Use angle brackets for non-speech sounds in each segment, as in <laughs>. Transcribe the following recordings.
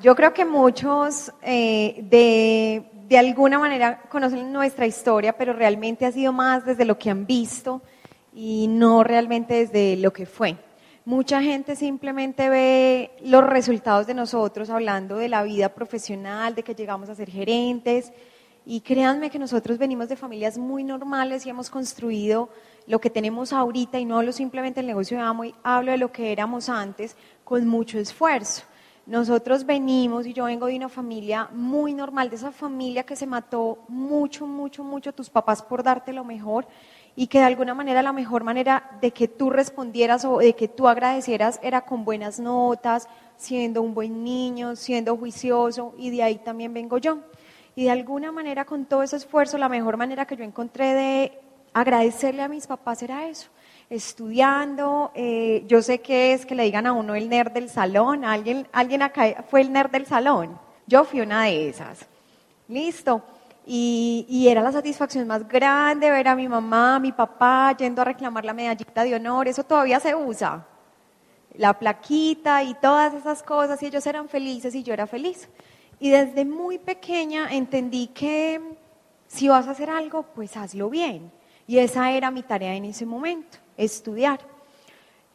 yo creo que muchos eh, de, de alguna manera conocen nuestra historia, pero realmente ha sido más desde lo que han visto y no realmente desde lo que fue. Mucha gente simplemente ve los resultados de nosotros hablando de la vida profesional, de que llegamos a ser gerentes. Y créanme que nosotros venimos de familias muy normales y hemos construido lo que tenemos ahorita y no hablo simplemente del negocio de Amo, hablo de lo que éramos antes con mucho esfuerzo. Nosotros venimos y yo vengo de una familia muy normal, de esa familia que se mató mucho, mucho, mucho tus papás por darte lo mejor y que de alguna manera la mejor manera de que tú respondieras o de que tú agradecieras era con buenas notas, siendo un buen niño, siendo juicioso y de ahí también vengo yo. Y de alguna manera con todo ese esfuerzo, la mejor manera que yo encontré de agradecerle a mis papás era eso, estudiando. Eh, yo sé que es que le digan a uno el nerd del salón, alguien, alguien acá fue el nerd del salón, yo fui una de esas. Listo. Y, era la satisfacción más grande ver a mi mamá, a mi papá yendo a reclamar la medallita de honor, eso todavía se usa, la plaquita y todas esas cosas, y ellos eran felices y yo era feliz. Y desde muy pequeña entendí que si vas a hacer algo, pues hazlo bien. Y esa era mi tarea en ese momento, estudiar.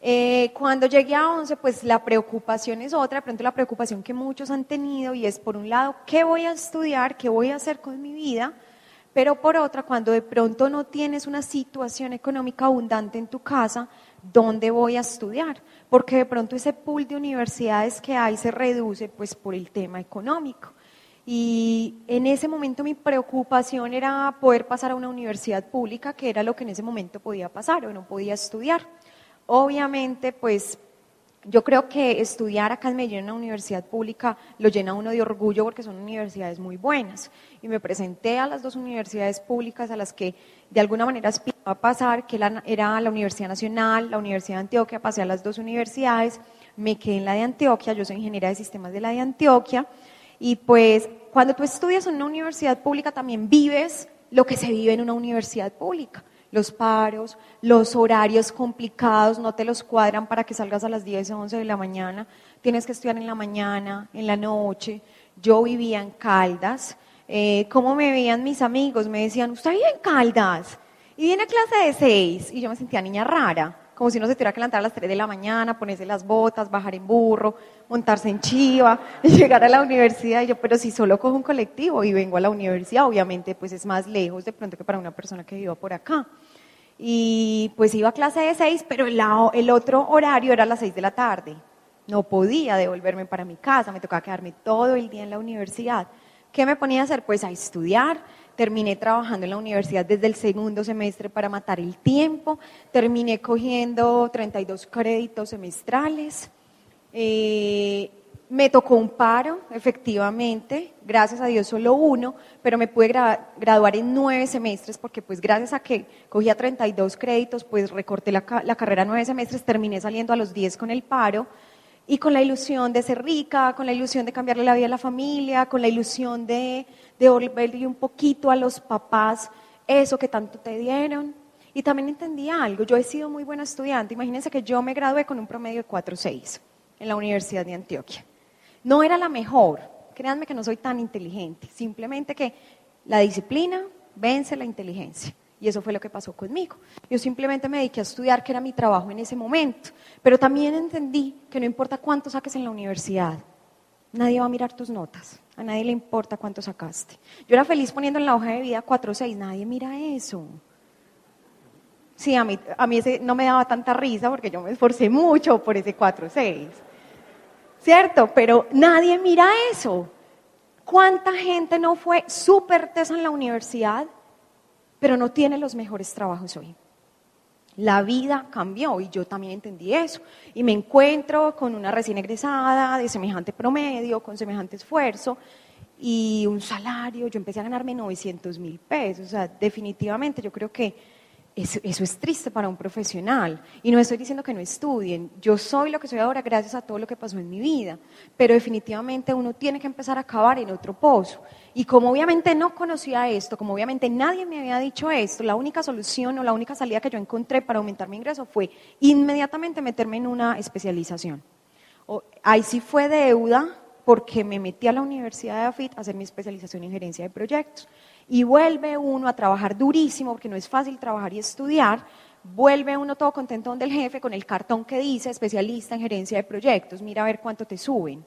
Eh, cuando llegué a 11, pues la preocupación es otra, de pronto la preocupación que muchos han tenido y es por un lado, ¿qué voy a estudiar? ¿Qué voy a hacer con mi vida? Pero por otra, cuando de pronto no tienes una situación económica abundante en tu casa, ¿dónde voy a estudiar? Porque de pronto ese pool de universidades que hay se reduce pues por el tema económico. Y en ese momento mi preocupación era poder pasar a una universidad pública, que era lo que en ese momento podía pasar o no podía estudiar. Obviamente, pues yo creo que estudiar acá en Medellín en una universidad pública lo llena uno de orgullo porque son universidades muy buenas. Y me presenté a las dos universidades públicas a las que de alguna manera aspiraba a pasar, que era la Universidad Nacional, la Universidad de Antioquia, pasé a las dos universidades, me quedé en la de Antioquia, yo soy ingeniera de sistemas de la de Antioquia. Y pues cuando tú estudias en una universidad pública también vives lo que se vive en una universidad pública los paros, los horarios complicados, no te los cuadran para que salgas a las 10 o 11 de la mañana, tienes que estudiar en la mañana, en la noche. Yo vivía en Caldas. Eh, ¿Cómo me veían mis amigos? Me decían, ¿usted vive en Caldas? Y viene a clase de 6 y yo me sentía niña rara, como si uno se tuviera que levantar a las 3 de la mañana, ponerse las botas, bajar en burro, montarse en chiva, <laughs> y llegar a la universidad. Y yo, pero si solo cojo un colectivo y vengo a la universidad, obviamente pues es más lejos de pronto que para una persona que viva por acá y pues iba a clase de seis, pero el, otro horario era a las seis de la tarde. No podía devolverme para mi casa, me tocaba quedarme todo el día en la universidad. ¿Qué me ponía a hacer? Pues a estudiar. Terminé trabajando en la universidad desde el segundo semestre para matar el tiempo. Terminé cogiendo 32 créditos semestrales. Eh, me tocó un paro, efectivamente, gracias a Dios solo uno, pero me pude graduar en nueve semestres porque pues gracias a que cogía 32 créditos, pues recorté la, carrera nueve semestres, terminé saliendo a los 10 con el paro y con la ilusión de ser rica, con la ilusión de cambiarle la vida a la familia, con la ilusión de devolverle un poquito a los papás eso que tanto te dieron. Y también entendí algo, yo he sido muy buena estudiante, imagínense que yo me gradué con un promedio de 4.6 en la Universidad de Antioquia. No era la mejor, créanme que no soy tan inteligente, simplemente que la disciplina vence la inteligencia. Y eso fue lo que pasó conmigo. Yo simplemente me dediqué a estudiar, que era mi trabajo en ese momento. Pero también entendí que no importa cuánto saques en la universidad, nadie va a mirar tus notas. A nadie le importa cuánto sacaste. Yo era feliz poniendo en la hoja de vida 4.6, nadie mira eso. Sí, a mí, a mí ese no me daba tanta risa porque yo me esforcé mucho por ese 4.6. ¿cierto? Pero nadie mira eso. ¿Cuánta gente no fue súper tesa en la universidad, pero no tiene los mejores trabajos hoy? La vida cambió y yo también entendí eso. Y me encuentro con una recién egresada de semejante promedio, con semejante esfuerzo. y un salario, yo empecé a ganarme 900 mil pesos, o sea, definitivamente yo creo que eso, es triste para un profesional. Y no estoy diciendo que no estudien. Yo soy lo que soy ahora gracias a todo lo que pasó en mi vida. Pero definitivamente uno tiene que empezar a acabar en otro pozo. Y como obviamente no conocía esto, como obviamente nadie me había dicho esto, la única solución o la única salida que yo encontré para aumentar mi ingreso fue inmediatamente meterme en una especialización. ahí sí fue deuda porque me metí a la Universidad de AFIT a hacer mi especialización en gerencia de proyectos y vuelve uno a trabajar durísimo, porque no es fácil trabajar y estudiar, vuelve uno todo contento donde el jefe con el cartón que dice especialista en gerencia de proyectos, mira a ver cuánto te suben.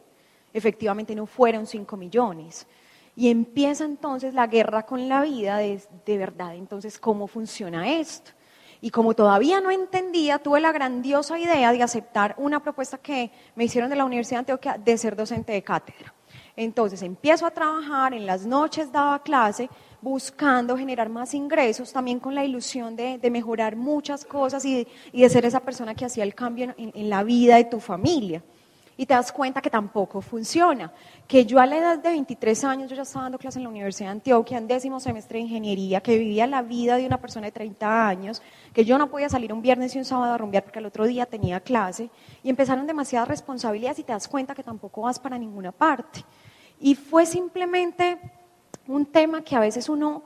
Efectivamente no fueron 5 millones. Y empieza entonces la guerra con la vida de, de verdad, entonces, ¿cómo funciona esto? Y como todavía no entendía, tuve la grandiosa idea de aceptar una propuesta que me hicieron de la Universidad de Antioquia de ser docente de cátedra. Entonces empiezo a trabajar, en las noches daba clase, buscando generar más ingresos, también con la ilusión de, mejorar muchas cosas y de, ser esa persona que hacía el cambio en, la vida de tu familia. Y te das cuenta que tampoco funciona. Que yo a la edad de 23 años, yo ya estaba dando clase en la Universidad de Antioquia, en décimo semestre de ingeniería, que vivía la vida de una persona de 30 años, que yo no podía salir un viernes y un sábado a rumbear porque al otro día tenía clase, y empezaron demasiadas responsabilidades y te das cuenta que tampoco vas para ninguna parte. Y fue simplemente un tema que a veces uno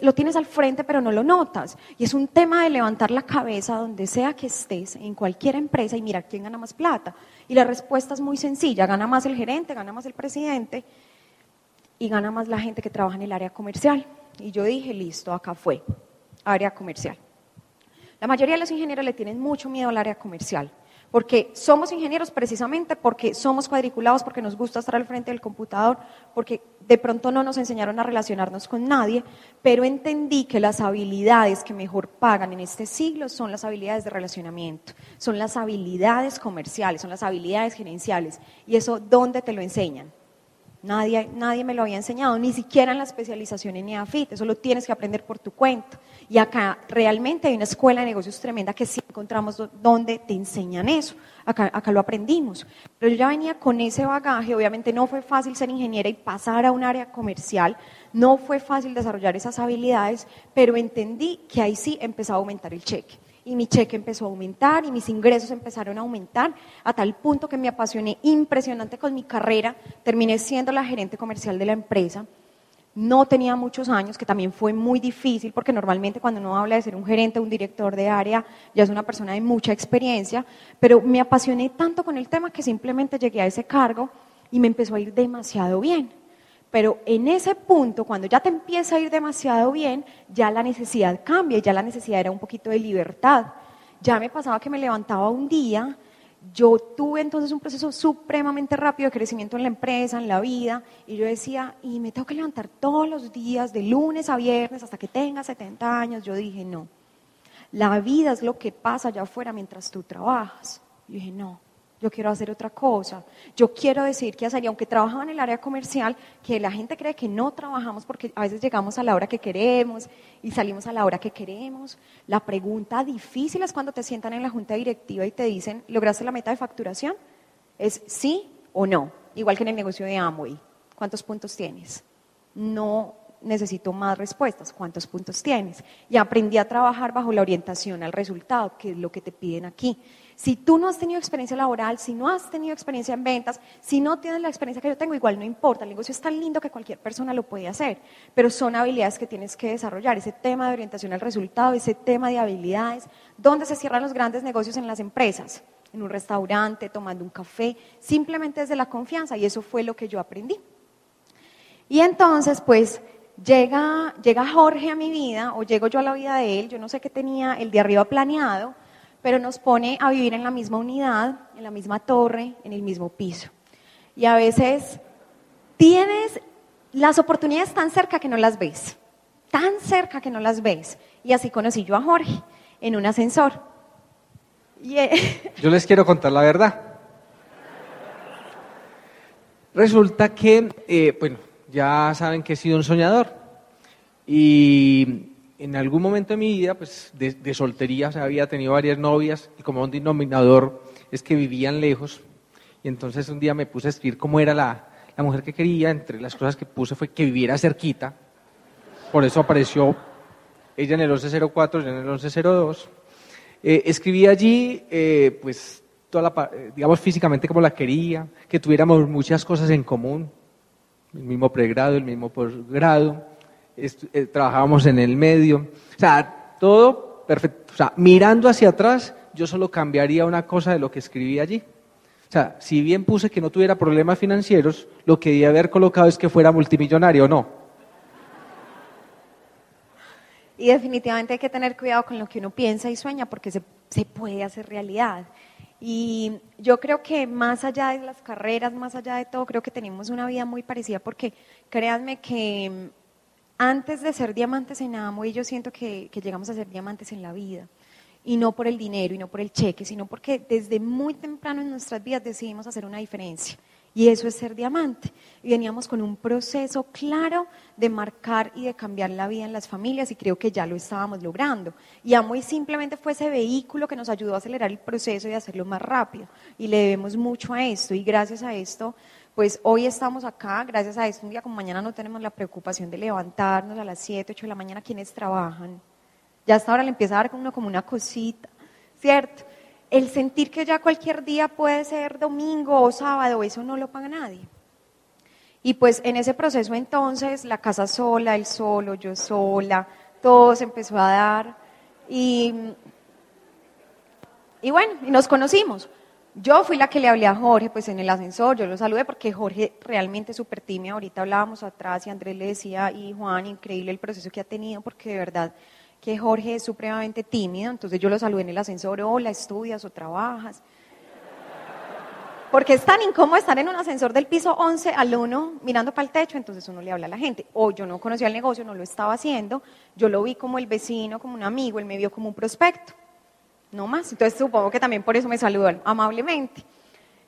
lo tienes al frente pero no lo notas. Y es un tema de levantar la cabeza donde sea que estés, en cualquier empresa, y mirar quién gana más plata. Y la respuesta es muy sencilla, gana más el gerente, gana más el presidente y gana más la gente que trabaja en el área comercial. Y yo dije, listo, acá fue, área comercial. La mayoría de los ingenieros le tienen mucho miedo al área comercial porque somos ingenieros precisamente porque somos cuadriculados, porque nos gusta estar al frente del computador, porque de pronto no nos enseñaron a relacionarnos con nadie, pero entendí que las habilidades que mejor pagan en este siglo son las habilidades de relacionamiento, son las habilidades comerciales, son las habilidades gerenciales. ¿Y eso dónde te lo enseñan? Nadie, nadie me lo había enseñado, ni siquiera en la especialización en EAFIT, eso lo tienes que aprender por tu cuenta. Y acá realmente hay una escuela de negocios tremenda que sí encontramos donde te enseñan eso. Acá, acá lo aprendimos. Pero yo ya venía con ese bagaje, obviamente no fue fácil ser ingeniera y pasar a un área comercial, no fue fácil desarrollar esas habilidades, pero entendí que ahí sí empezaba a aumentar el cheque y mi cheque empezó a aumentar y mis ingresos empezaron a aumentar a tal punto que me apasioné impresionante con mi carrera, terminé siendo la gerente comercial de la empresa. No tenía muchos años, que también fue muy difícil, porque normalmente cuando uno habla de ser un gerente, un director de área, ya es una persona de mucha experiencia, pero me apasioné tanto con el tema que simplemente llegué a ese cargo y me empezó a ir demasiado bien. Pero en ese punto, cuando ya te empieza a ir demasiado bien, ya la necesidad cambia, ya la necesidad era un poquito de libertad. Ya me pasaba que me levantaba un día, yo tuve entonces un proceso supremamente rápido de crecimiento en la empresa, en la vida, y yo decía, y me tengo que levantar todos los días, de lunes a viernes, hasta que tenga 70 años. Yo dije, no, la vida es lo que pasa allá afuera mientras tú trabajas. Yo dije, no, yo quiero hacer otra cosa, yo quiero decir que hacer, aunque trabajaba en el área comercial, que la gente cree que no trabajamos porque a veces llegamos a la hora que queremos y salimos a la hora que queremos. La pregunta difícil es cuando te sientan en la junta directiva y te dicen, ¿lograste la meta de facturación? Es sí o no, igual que en el negocio de Amway. ¿Cuántos puntos tienes? No necesito más respuestas. ¿Cuántos puntos tienes? Y aprendí a trabajar bajo la orientación al resultado, que es lo que te piden aquí. Si tú no has tenido experiencia laboral, si no has tenido experiencia en ventas, si no tienes la experiencia que yo tengo, igual no importa. El negocio es tan lindo que cualquier persona lo puede hacer, pero son habilidades que tienes que desarrollar. Ese tema de orientación al resultado, ese tema de habilidades, ¿dónde se cierran los grandes negocios en las empresas? En un restaurante, tomando un café, simplemente desde la confianza y eso fue lo que yo aprendí. Y entonces, pues, llega, llega Jorge a mi vida o llego yo a la vida de él, yo no sé qué tenía el de arriba planeado, pero nos pone a vivir en la misma unidad, en la misma torre, en el mismo piso. Y a veces tienes las oportunidades tan cerca que no las ves, tan cerca que no las ves. Y así conocí yo a Jorge en un ascensor. Eh, <laughs> yo les quiero contar la verdad. Resulta que, eh, bueno, ya saben que he sido un soñador. Y en algún momento de mi vida, pues de, soltería, o sea, había tenido varias novias y como un denominador es que vivían lejos. Y entonces un día me puse a escribir cómo era la, la mujer que quería, entre las cosas que puse fue que viviera cerquita. Por eso apareció ella en el 1104, yo en el 1102. Eh, escribí allí, eh, pues, toda la, eh, digamos, físicamente como la quería, que tuviéramos muchas cosas en común, el mismo pregrado, el mismo posgrado, eh, trabajábamos en el medio, o sea, todo perfecto. O sea, mirando hacia atrás, yo solo cambiaría una cosa de lo que escribí allí. O sea, si bien puse que no tuviera problemas financieros, lo que debía haber colocado es que fuera multimillonario, ¿no? Y definitivamente hay que tener cuidado con lo que uno piensa y sueña porque se, puede hacer realidad. Y yo creo que más allá de las carreras, más allá de todo, creo que tenemos una vida muy parecida porque créanme que antes de ser diamantes en amo, y yo siento que, llegamos a ser diamantes en la vida y no por el dinero y no por el cheque, sino porque desde muy temprano en nuestras vidas decidimos hacer una diferencia. Y eso es ser diamante. Y veníamos con un proceso claro de marcar y de cambiar la vida en las familias y creo que ya lo estábamos logrando. Y Amway simplemente fue ese vehículo que nos ayudó a acelerar el proceso y hacerlo más rápido. Y le debemos mucho a esto y gracias a esto, pues hoy estamos acá, gracias a esto, un día como mañana no tenemos la preocupación de levantarnos a las 7, 8 de la mañana quienes trabajan ya hasta ahora le empieza a dar uno como una cosita, ¿cierto? El sentir que ya cualquier día puede ser domingo o sábado, eso no lo paga nadie. Y pues en ese proceso entonces, la casa sola, él solo, yo sola, todo se empezó a dar. Y, y bueno, y nos conocimos. Yo fui la que le hablé a Jorge, pues en el ascensor, yo lo saludé porque Jorge realmente es súper tímido. Ahorita hablábamos atrás y Andrés le decía, y Juan, increíble el proceso que ha tenido, porque de verdad que Jorge es supremamente tímido, entonces yo lo saludé en el ascensor, hola, ¿estudias o trabajas? Porque es tan incómodo estar en un ascensor del piso 11 al 1 mirando para el techo, entonces uno le habla a la gente. O yo no conocía el negocio, no lo estaba haciendo, yo lo vi como el vecino, como un amigo, él me vio como un prospecto, no más. Entonces supongo que también por eso me saludó amablemente.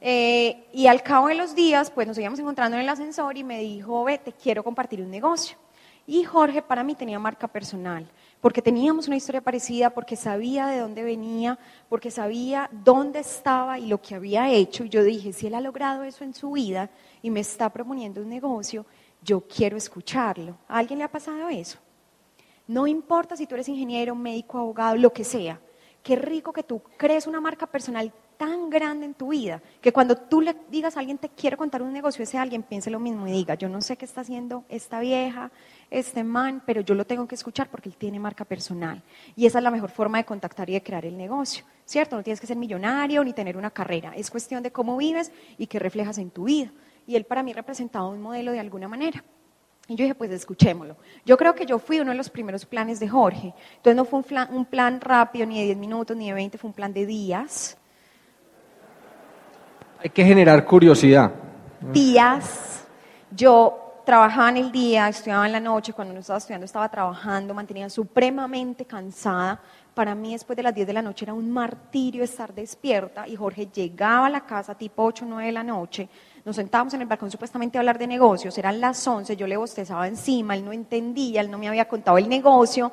Eh, y al cabo de los días, pues nos íbamos encontrando en el ascensor y me dijo, ve, te quiero compartir un negocio. Y Jorge para mí tenía marca personal porque teníamos una historia parecida, porque sabía de dónde venía, porque sabía dónde estaba y lo que había hecho. Y yo dije, si él ha logrado eso en su vida y me está proponiendo un negocio, yo quiero escucharlo. ¿A alguien le ha pasado eso? No importa si tú eres ingeniero, médico, abogado, lo que sea. Qué rico que tú crees una marca personal tan grande en tu vida que cuando tú le digas a alguien te quiero contar un negocio, ese alguien piense lo mismo y diga, yo no sé qué está haciendo esta vieja, este man, pero yo lo tengo que escuchar porque él tiene marca personal. Y esa es la mejor forma de contactar y de crear el negocio, ¿cierto? No tienes que ser millonario ni tener una carrera, es cuestión de cómo vives y qué reflejas en tu vida. Y él para mí representaba un modelo de alguna manera. Y yo dije, pues escuchémoslo. Yo creo que yo fui uno de los primeros planes de Jorge. Entonces no fue un plan, un plan rápido, ni de 10 minutos, ni de 20, fue un plan de días. Hay que generar curiosidad. Días. Yo trabajaba en el día, estudiaba en la noche, cuando no estaba estudiando estaba trabajando, mantenía supremamente cansada. Para mí después de las 10 de la noche era un martirio estar despierta y Jorge llegaba a la casa tipo 8 o 9 de la noche, nos sentábamos en el balcón supuestamente a hablar de negocios, eran las 11, yo le bostezaba encima, él no entendía, él no me había contado el negocio.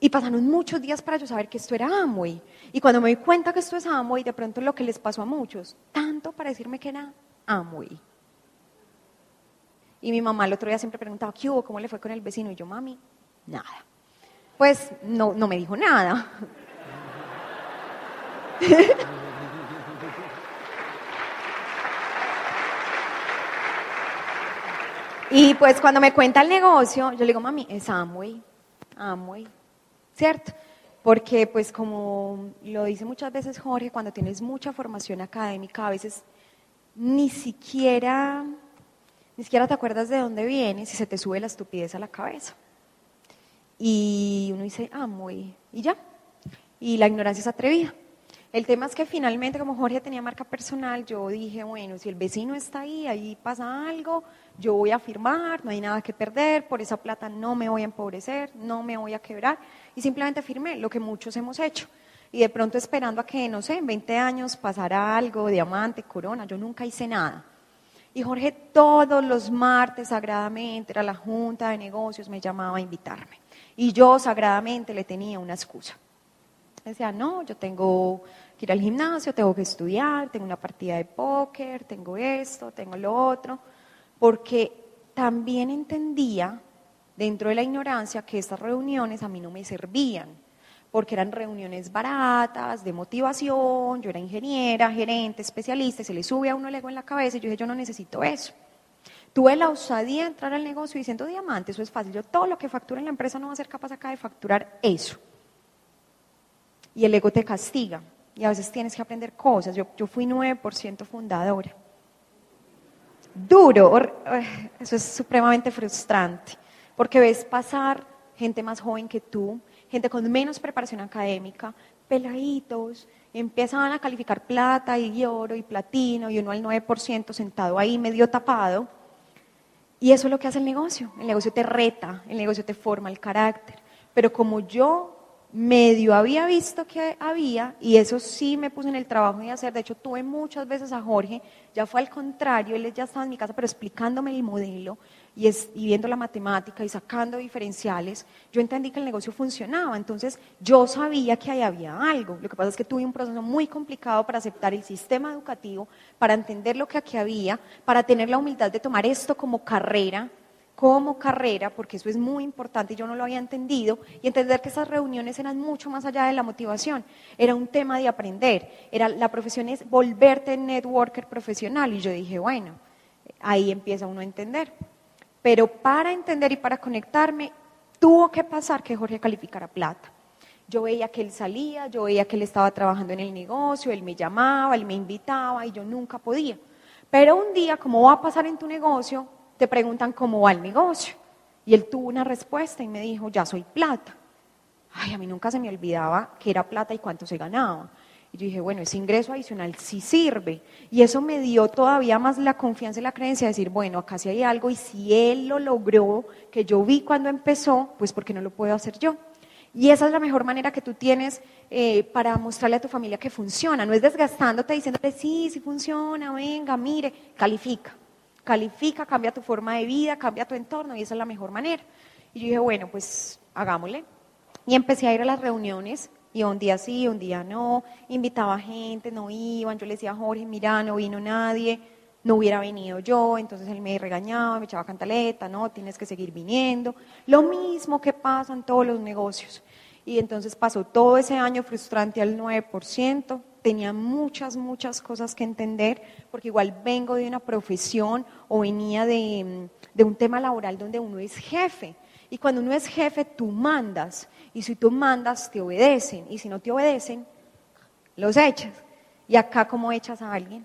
Y pasaron muchos días para yo saber que esto era Amway. Y cuando me di cuenta que esto es Amway, de pronto lo que les pasó a muchos, tanto para decirme que era Amway. Y mi mamá el otro día siempre preguntaba, ¿qué hubo? ¿Cómo le fue con el vecino? Y yo, mami, nada. Pues no, no me dijo nada. <laughs> y pues cuando me cuenta el negocio, yo le digo, mami, es Amway, Amway, ¿cierto? Porque pues como lo dice muchas veces Jorge, cuando tienes mucha formación académica, a veces ni siquiera ni siquiera te acuerdas de dónde vienes y se te sube la estupidez a la cabeza. Y uno dice, muy, y ya. Y la ignorancia es atrevida. El tema es que finalmente, como Jorge tenía marca personal, yo dije, bueno, si el vecino está ahí, ahí pasa algo, yo voy a firmar, no hay nada que perder, por esa plata no me voy a empobrecer, no me voy a quebrar. Y simplemente firmé lo que muchos hemos hecho. Y de pronto esperando a que, no sé, en 20 años pasara algo, diamante, corona, yo nunca hice nada. Y Jorge todos los martes sagradamente, era la junta de negocios, me llamaba a invitarme. Y yo sagradamente le tenía una excusa. Decía, no, yo tengo que ir al gimnasio, tengo que estudiar, tengo una partida de póker, tengo esto, tengo lo otro, porque también entendía dentro de la ignorancia que estas reuniones a mí no me servían, porque eran reuniones baratas, de motivación, yo era ingeniera, gerente, especialista, se le sube a uno el ego en la cabeza y yo dije, yo no necesito eso. Tuve la osadía de entrar al negocio diciendo, diamante, eso es fácil, yo todo lo que factura en la empresa no va a ser capaz acá de facturar eso. Y el ego te castiga y a veces tienes que aprender cosas. Yo, yo fui 9% fundadora. Duro, eso es supremamente frustrante porque ves pasar gente más joven que tú, gente con menos preparación académica, peladitos, empiezan a calificar plata y oro y platino y uno al 9% sentado ahí medio tapado. Y eso es lo que hace el negocio. El negocio te reta, el negocio te forma el carácter. Pero como yo medio había visto que había, y eso sí me puse en el trabajo de hacer, de hecho tuve muchas veces a Jorge, ya fue al contrario, él ya estaba en mi casa, pero explicándome el modelo, y, viendo la matemática y sacando diferenciales, yo entendí que el negocio funcionaba. Entonces yo sabía que ahí había algo. Lo que pasa es que tuve un proceso muy complicado para aceptar el sistema educativo, para entender lo que aquí había, para tener la humildad de tomar esto como carrera como carrera, porque eso es muy importante yo no lo había entendido, y entender que esas reuniones eran mucho más allá de la motivación, era un tema de aprender, era, la profesión es volverte networker profesional, y yo dije, bueno, ahí empieza uno a entender. Pero para entender y para conectarme, tuvo que pasar que Jorge calificara plata. Yo veía que él salía, yo veía que él estaba trabajando en el negocio, él me llamaba, él me invitaba y yo nunca podía. Pero un día, como va a pasar en tu negocio, te preguntan cómo va el negocio. Y él tuvo una respuesta y me dijo, ya soy plata. Ay, a mí nunca se me olvidaba que era plata y cuánto se ganaba. Y yo dije, bueno, ese ingreso adicional sí sirve. Y eso me dio todavía más la confianza y la creencia de decir, bueno, acá sí hay algo y si él lo logró, que yo vi cuando empezó, pues ¿por qué no lo puedo hacer yo? Y esa es la mejor manera que tú tienes eh, para mostrarle a tu familia que funciona. No es desgastándote diciéndote, sí, sí funciona, venga, mire, califica. Califica, cambia tu forma de vida, cambia tu entorno y esa es la mejor manera. Y yo dije, bueno, pues hagámosle. Y empecé a ir a las reuniones y un día sí, un día no, invitaba gente, no iban, yo le decía a Jorge, mira, no vino nadie, no hubiera venido yo, entonces él me regañaba, me echaba cantaleta, no, tienes que seguir viniendo. Lo mismo que pasa en todos los negocios. Y entonces pasó todo ese año frustrante al 9%, tenía muchas, muchas cosas que entender, porque igual vengo de una profesión o venía de, de un tema laboral donde uno es jefe. Y cuando uno es jefe, tú mandas. Y si tú mandas, te obedecen. Y si no te obedecen, los echas. ¿Y acá cómo echas a alguien?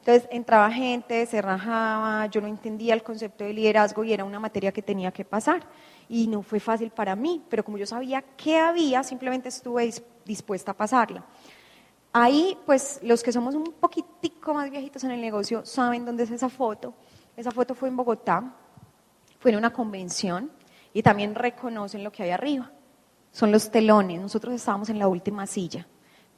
Entonces entraba gente, se rajaba, yo no entendía el concepto de liderazgo y era una materia que tenía que pasar. Y no fue fácil para mí, pero como yo sabía qué había, simplemente estuve dispuesta a pasarla. Ahí, pues los que somos un poquitico más viejitos en el negocio saben dónde es esa foto. Esa foto fue en Bogotá, fue en una convención y también reconocen lo que hay arriba. Son los telones, nosotros estábamos en la última silla.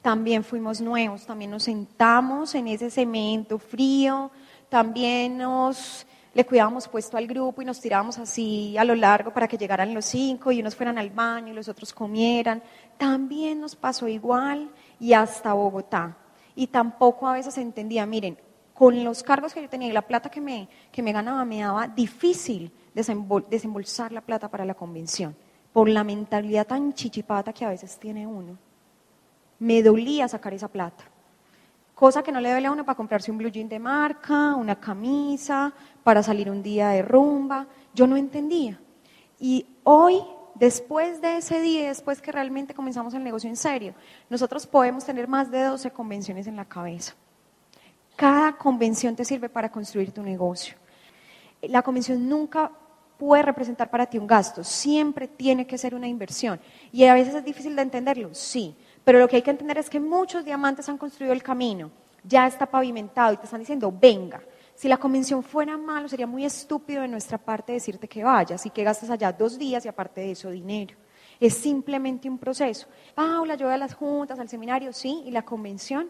También fuimos nuevos, también nos sentamos en ese cemento frío, también nos le cuidábamos puesto al grupo y nos tirábamos así a lo largo para que llegaran los cinco y unos fueran al baño y los otros comieran. También nos pasó igual y hasta Bogotá. Y tampoco a veces entendía, miren, con los cargos que yo tenía y la plata que me, que me ganaba, me daba difícil desembolsar la plata para la convención, por la mentalidad tan chichipata que a veces tiene uno. Me dolía sacar esa plata. Cosa que no le duele a uno para comprarse un blue de marca, una camisa, para salir un día de rumba. Yo no entendía. Y hoy, después de ese día, después que realmente comenzamos el negocio en serio, nosotros podemos tener más de 12 convenciones en la cabeza. Cada convención te sirve para construir tu negocio. La convención nunca puede representar para ti un gasto, siempre tiene que ser una inversión. Y a veces es difícil de entenderlo, sí, pero lo que hay que entender es que muchos diamantes han construido el camino, ya está pavimentado y te están diciendo, venga. Si la convención fuera malo, sería muy estúpido de nuestra parte decirte que vayas y que gastes allá dos días y aparte de eso dinero. Es simplemente un proceso. Paula, yo voy a las juntas, al seminario, sí, y la convención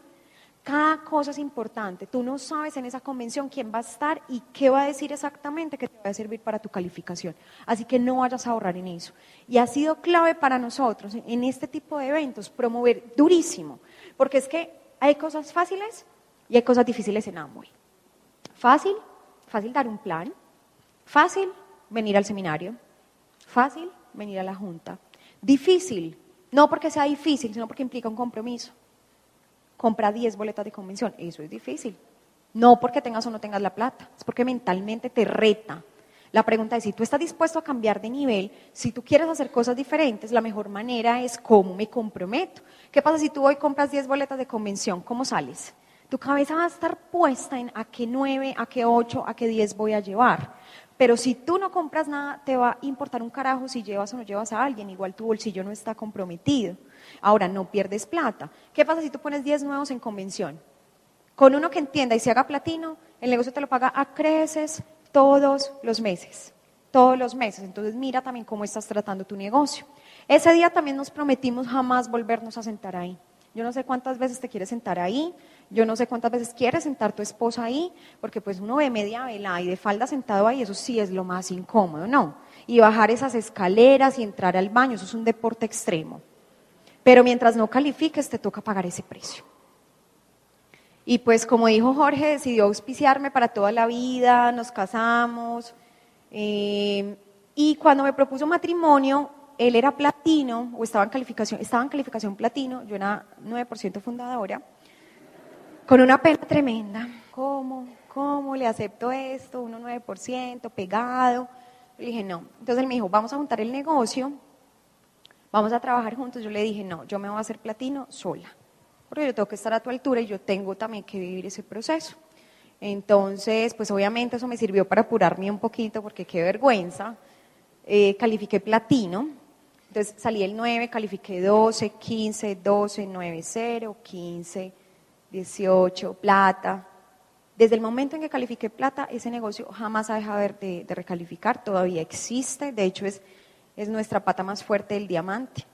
Cada cosa es importante. Tú no sabes en esa convención quién va a estar y qué va a decir exactamente que te va a servir para tu calificación. Así que no vayas a ahorrar en eso. Y ha sido clave para nosotros en este tipo de eventos promover durísimo, porque es que hay cosas fáciles y hay cosas difíciles en Amway. Fácil, fácil dar un plan. Fácil, venir al seminario. Fácil, venir a la junta. Difícil, no porque sea difícil, sino porque implica un compromiso compra 10 boletas de convención. Eso es difícil. No porque tengas o no tengas la plata, es porque mentalmente te reta. La pregunta es, si tú estás dispuesto a cambiar de nivel, si tú quieres hacer cosas diferentes, la mejor manera es cómo me comprometo. ¿Qué pasa si tú hoy compras 10 boletas de convención? ¿Cómo sales? Tu cabeza va a estar puesta en a qué 9, a qué 8, a qué 10 voy a llevar. Pero si tú no compras nada, te va a importar un carajo si llevas o no llevas a alguien. Igual tu bolsillo no está comprometido. Ahora, no pierdes plata. ¿Qué pasa si tú pones 10 nuevos en convención? Con uno que entienda y se haga platino, el negocio te lo paga a creces todos los meses. Todos los meses. Entonces mira también cómo estás tratando tu negocio. Ese día también nos prometimos jamás volvernos a sentar ahí. Yo no sé cuántas veces te quieres sentar ahí, yo no sé cuántas veces quieres sentar tu esposa ahí, porque pues uno ve media vela y de falda sentado ahí, eso sí es lo más incómodo, ¿no? Y bajar esas escaleras y entrar al baño, eso es un deporte extremo. Pero mientras no califiques, te toca pagar ese precio. Y pues como dijo Jorge, decidió auspiciarme para toda la vida, nos casamos. Eh, y cuando me propuso matrimonio, él era platino, o estaba en calificación, estaba en calificación platino, yo era 9% fundadora, con una pena tremenda. ¿Cómo? ¿Cómo le acepto esto? Uno 9%, pegado. Le dije, no. Entonces él me dijo, vamos a juntar el negocio vamos a trabajar juntos. Yo le dije, no, yo me voy a hacer platino sola, porque yo tengo que estar a tu altura y yo tengo también que vivir ese proceso. Entonces, pues obviamente eso me sirvió para apurarme un poquito, porque qué vergüenza. Eh, califiqué platino, entonces salí el 9, califiqué 12, 15, 12, 9, 0, 15, 18, plata. Desde el momento en que califiqué plata, ese negocio jamás ha dejado de, de recalificar, todavía existe, de hecho es es nuestra pata más fuerte del diamante.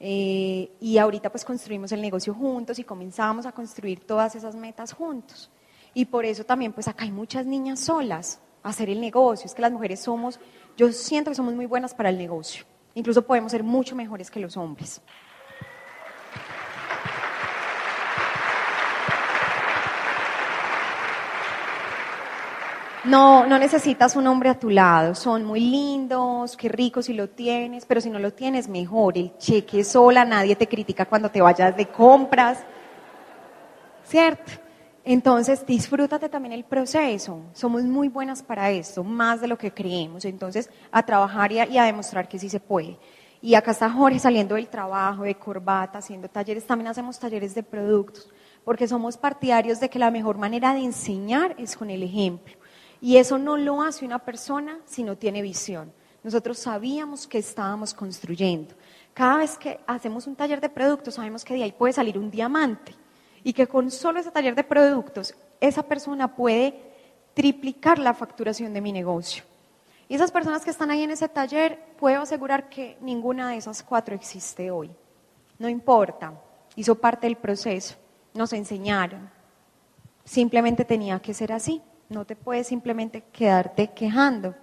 Eh, y ahorita pues construimos el negocio juntos y comenzamos a construir todas esas metas juntos. Y por eso también pues acá hay muchas niñas solas a hacer el negocio. Es que las mujeres somos, yo siento que somos muy buenas para el negocio. Incluso podemos ser mucho mejores que los hombres. No, no necesitas un hombre a tu lado, son muy lindos, qué rico si lo tienes, pero si no lo tienes, mejor. El cheque sola, nadie te critica cuando te vayas de compras, ¿cierto? Entonces, disfrútate también el proceso. Somos muy buenas para esto, más de lo que creemos. Entonces, a trabajar y a, demostrar que sí se puede. Y acá está Jorge saliendo del trabajo, de corbata, haciendo talleres. También hacemos talleres de productos, porque somos partidarios de que la mejor manera de enseñar es con el ejemplo. Y eso no lo hace una persona si no tiene visión. Nosotros sabíamos que estábamos construyendo. Cada vez que hacemos un taller de productos, sabemos que de ahí puede salir un diamante. Y que con solo ese taller de productos, esa persona puede triplicar la facturación de mi negocio. Y esas personas que están ahí en ese taller, puedo asegurar que ninguna de esas cuatro existe hoy. No importa, hizo parte del proceso, nos enseñaron. Simplemente tenía que ser así. No te puedes simplemente quedarte quejando.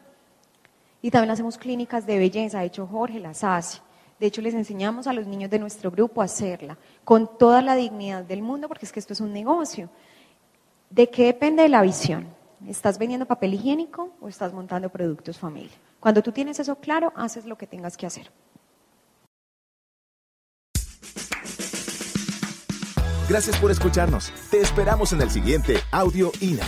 Y también hacemos clínicas de belleza, de hecho Jorge las hace. De hecho, les enseñamos a los niños de nuestro grupo a hacerla, con toda la dignidad del mundo, porque es que esto es un negocio. ¿De qué depende de la visión? ¿Estás vendiendo papel higiénico o estás montando productos familia? Cuando tú tienes eso claro, haces lo que tengas que hacer. Gracias por escucharnos. Te esperamos en el siguiente Audio INA.